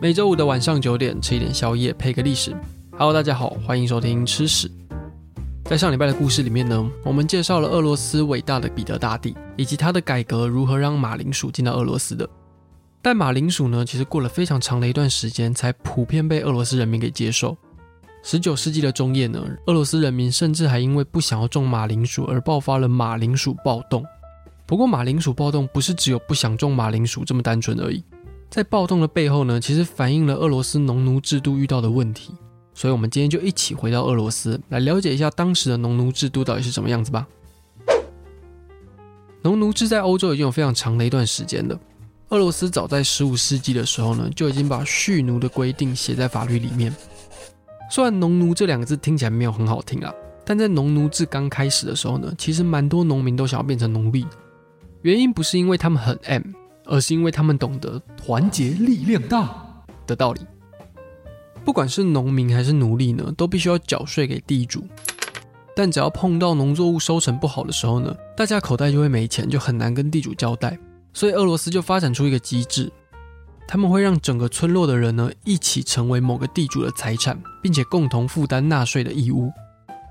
每周五的晚上九点，吃一点宵夜，配个历史。Hello，大家好，欢迎收听吃屎。在上礼拜的故事里面呢，我们介绍了俄罗斯伟大的彼得大帝，以及他的改革如何让马铃薯进到俄罗斯的。但马铃薯呢，其实过了非常长的一段时间，才普遍被俄罗斯人民给接受。十九世纪的中叶呢，俄罗斯人民甚至还因为不想要种马铃薯而爆发了马铃薯暴动。不过，马铃薯暴动不是只有不想种马铃薯这么单纯而已。在暴动的背后呢，其实反映了俄罗斯农奴制度遇到的问题。所以，我们今天就一起回到俄罗斯，来了解一下当时的农奴制度到底是什么样子吧。农奴制在欧洲已经有非常长的一段时间了。俄罗斯早在十五世纪的时候呢，就已经把蓄奴的规定写在法律里面。虽然“农奴”这两个字听起来没有很好听啊，但在农奴制刚开始的时候呢，其实蛮多农民都想要变成奴隶。原因不是因为他们很 M。而是因为他们懂得团结力量大的道理。不管是农民还是奴隶呢，都必须要缴税给地主。但只要碰到农作物收成不好的时候呢，大家口袋就会没钱，就很难跟地主交代。所以俄罗斯就发展出一个机制，他们会让整个村落的人呢一起成为某个地主的财产，并且共同负担纳税的义务。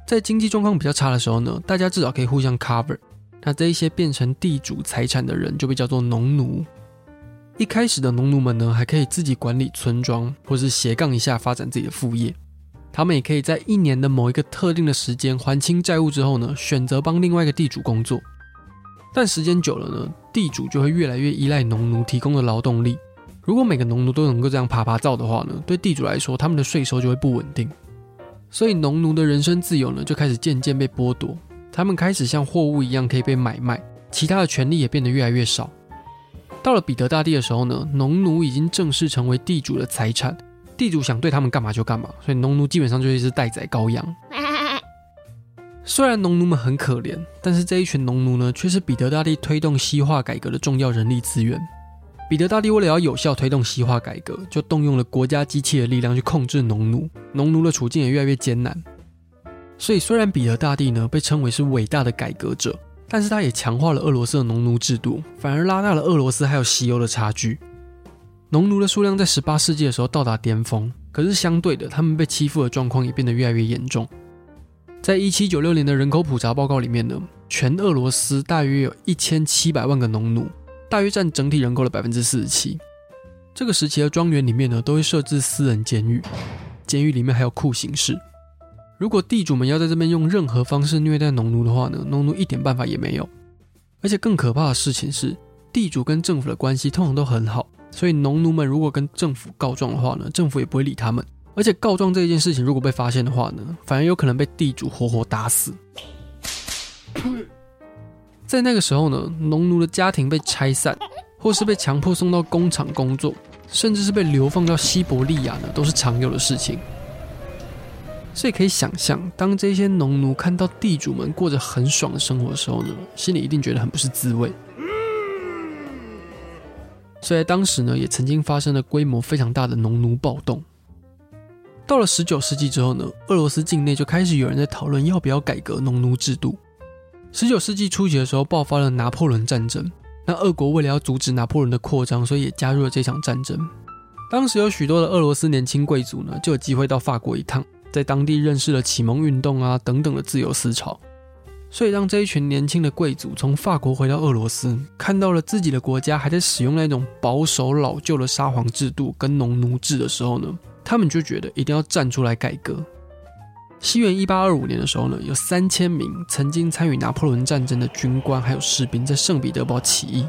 在经济状况比较差的时候呢，大家至少可以互相 cover。那这一些变成地主财产的人就被叫做农奴。一开始的农奴们呢，还可以自己管理村庄，或是斜杠一下发展自己的副业。他们也可以在一年的某一个特定的时间还清债务之后呢，选择帮另外一个地主工作。但时间久了呢，地主就会越来越依赖农奴提供的劳动力。如果每个农奴都能够这样爬爬造的话呢，对地主来说，他们的税收就会不稳定。所以农奴的人身自由呢，就开始渐渐被剥夺。他们开始像货物一样可以被买卖，其他的权利也变得越来越少。到了彼得大帝的时候呢，农奴已经正式成为地主的财产，地主想对他们干嘛就干嘛，所以农奴基本上就是一只待宰羔羊。虽然农奴们很可怜，但是这一群农奴呢，却是彼得大帝推动西化改革的重要人力资源。彼得大帝为了要有效推动西化改革，就动用了国家机器的力量去控制农奴，农奴的处境也越来越艰难。所以，虽然彼得大帝呢被称为是伟大的改革者，但是他也强化了俄罗斯的农奴制度，反而拉大了俄罗斯还有西欧的差距。农奴的数量在十八世纪的时候到达巅峰，可是相对的，他们被欺负的状况也变得越来越严重。在一七九六年的人口普查报告里面呢，全俄罗斯大约有一千七百万个农奴，大约占整体人口的百分之四十七。这个时期的庄园里面呢，都会设置私人监狱，监狱里面还有酷刑室。如果地主们要在这边用任何方式虐待农奴的话呢，农奴一点办法也没有。而且更可怕的事情是，地主跟政府的关系通常都很好，所以农奴们如果跟政府告状的话呢，政府也不会理他们。而且告状这件事情如果被发现的话呢，反而有可能被地主活活打死。在那个时候呢，农奴的家庭被拆散，或是被强迫送到工厂工作，甚至是被流放到西伯利亚呢，都是常有的事情。所以可以想象，当这些农奴看到地主们过着很爽的生活的时候呢，心里一定觉得很不是滋味。所以在当时呢，也曾经发生了规模非常大的农奴暴动。到了十九世纪之后呢，俄罗斯境内就开始有人在讨论要不要改革农奴制度。十九世纪初期的时候，爆发了拿破仑战争。那俄国为了要阻止拿破仑的扩张，所以也加入了这场战争。当时有许多的俄罗斯年轻贵族呢，就有机会到法国一趟。在当地认识了启蒙运动啊等等的自由思潮，所以让这一群年轻的贵族从法国回到俄罗斯，看到了自己的国家还在使用那种保守老旧的沙皇制度跟农奴制的时候呢，他们就觉得一定要站出来改革。西元一八二五年的时候呢，有三千名曾经参与拿破仑战争的军官还有士兵在圣彼得堡起义。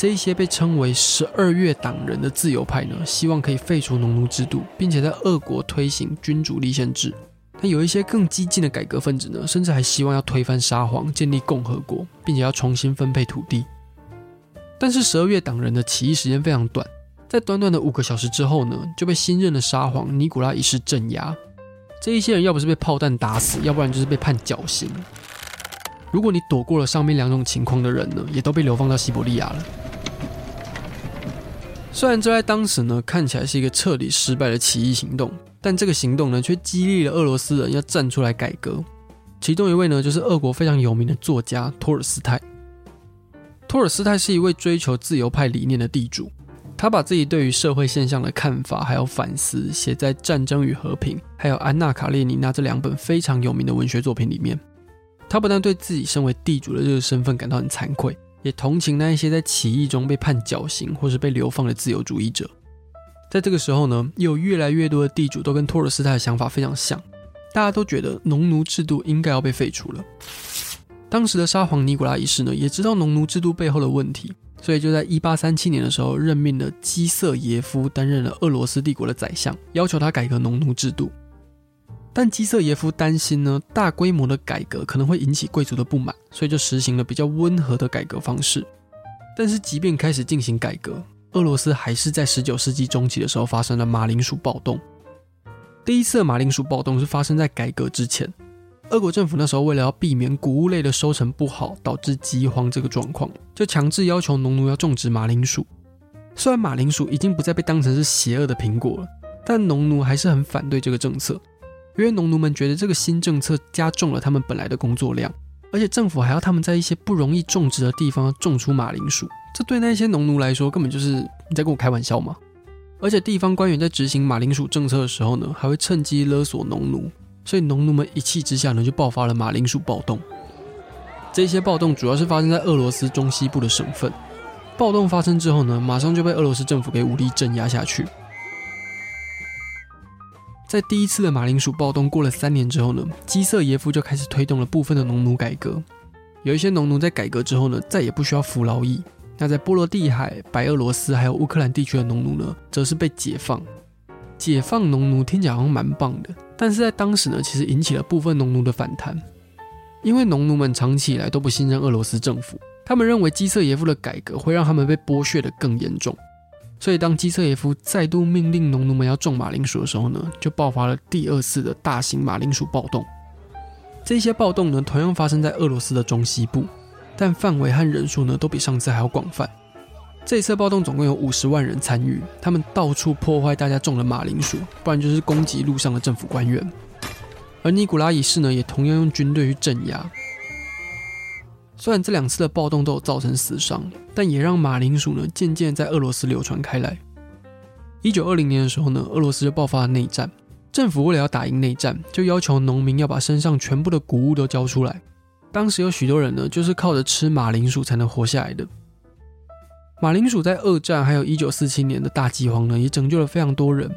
这一些被称为“十二月党人”的自由派呢，希望可以废除农奴制度，并且在俄国推行君主立宪制。那有一些更激进的改革分子呢，甚至还希望要推翻沙皇，建立共和国，并且要重新分配土地。但是十二月党人的起义时间非常短，在短短的五个小时之后呢，就被新任的沙皇尼古拉一世镇压。这一些人要不是被炮弹打死，要不然就是被判绞刑。如果你躲过了上面两种情况的人呢，也都被流放到西伯利亚了。虽然这在当时呢，看起来是一个彻底失败的起义行动，但这个行动呢却激励了俄罗斯人要站出来改革。其中一位呢就是俄国非常有名的作家托尔斯泰。托尔斯泰是一位追求自由派理念的地主，他把自己对于社会现象的看法还有反思写在《战争与和平》还有《安娜·卡列尼娜》这两本非常有名的文学作品里面。他不但对自己身为地主的这个身份感到很惭愧，也同情那一些在起义中被判绞刑或是被流放的自由主义者。在这个时候呢，有越来越多的地主都跟托尔斯泰的想法非常像，大家都觉得农奴制度应该要被废除了。当时的沙皇尼古拉一世呢，也知道农奴制度背后的问题。所以就在一八三七年的时候，任命了基瑟耶夫担任了俄罗斯帝国的宰相，要求他改革农奴制度。但基瑟耶夫担心呢，大规模的改革可能会引起贵族的不满，所以就实行了比较温和的改革方式。但是即便开始进行改革，俄罗斯还是在十九世纪中期的时候发生了马铃薯暴动。第一次的马铃薯暴动是发生在改革之前。俄国政府那时候为了要避免谷物类的收成不好，导致饥荒这个状况，就强制要求农奴要种植马铃薯。虽然马铃薯已经不再被当成是邪恶的苹果了，但农奴还是很反对这个政策，因为农奴们觉得这个新政策加重了他们本来的工作量，而且政府还要他们在一些不容易种植的地方种出马铃薯，这对那些农奴来说根本就是你在跟我开玩笑吗？而且地方官员在执行马铃薯政策的时候呢，还会趁机勒索农奴。所以农奴们一气之下呢，就爆发了马铃薯暴动。这些暴动主要是发生在俄罗斯中西部的省份。暴动发生之后呢，马上就被俄罗斯政府给武力镇压下去。在第一次的马铃薯暴动过了三年之后呢，基瑟耶夫就开始推动了部分的农奴改革。有一些农奴在改革之后呢，再也不需要服劳役。那在波罗的海、白俄罗斯还有乌克兰地区的农奴呢，则是被解放。解放农奴听起来好像蛮棒的。但是在当时呢，其实引起了部分农奴的反弹，因为农奴们长期以来都不信任俄罗斯政府，他们认为基瑟耶夫的改革会让他们被剥削的更严重，所以当基瑟耶夫再度命令农奴们要种马铃薯的时候呢，就爆发了第二次的大型马铃薯暴动。这些暴动呢，同样发生在俄罗斯的中西部，但范围和人数呢，都比上次还要广泛。这一次暴动总共有五十万人参与，他们到处破坏大家种的马铃薯，不然就是攻击路上的政府官员。而尼古拉一世呢，也同样用军队去镇压。虽然这两次的暴动都有造成死伤，但也让马铃薯呢渐渐在俄罗斯流传开来。一九二零年的时候呢，俄罗斯就爆发了内战，政府为了要打赢内战，就要求农民要把身上全部的谷物都交出来。当时有许多人呢，就是靠着吃马铃薯才能活下来的。马铃薯在二战还有一九四七年的大饥荒呢，也拯救了非常多人。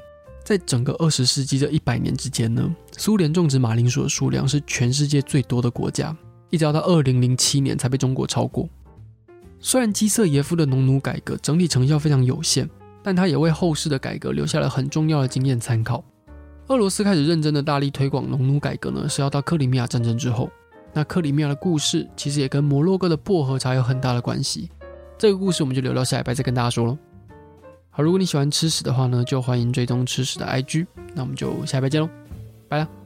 在整个二十世纪这一百年之间呢，苏联种植马铃薯的数量是全世界最多的国家，一直到二零零七年才被中国超过。虽然基瑟耶夫的农奴改革整体成效非常有限，但他也为后世的改革留下了很重要的经验参考。俄罗斯开始认真的大力推广农奴改革呢，是要到克里米亚战争之后。那克里米亚的故事其实也跟摩洛哥的薄荷茶有很大的关系。这个故事我们就留到下礼拜再跟大家说喽。好，如果你喜欢吃屎的话呢，就欢迎追踪吃屎的 IG。那我们就下礼拜见喽，拜了。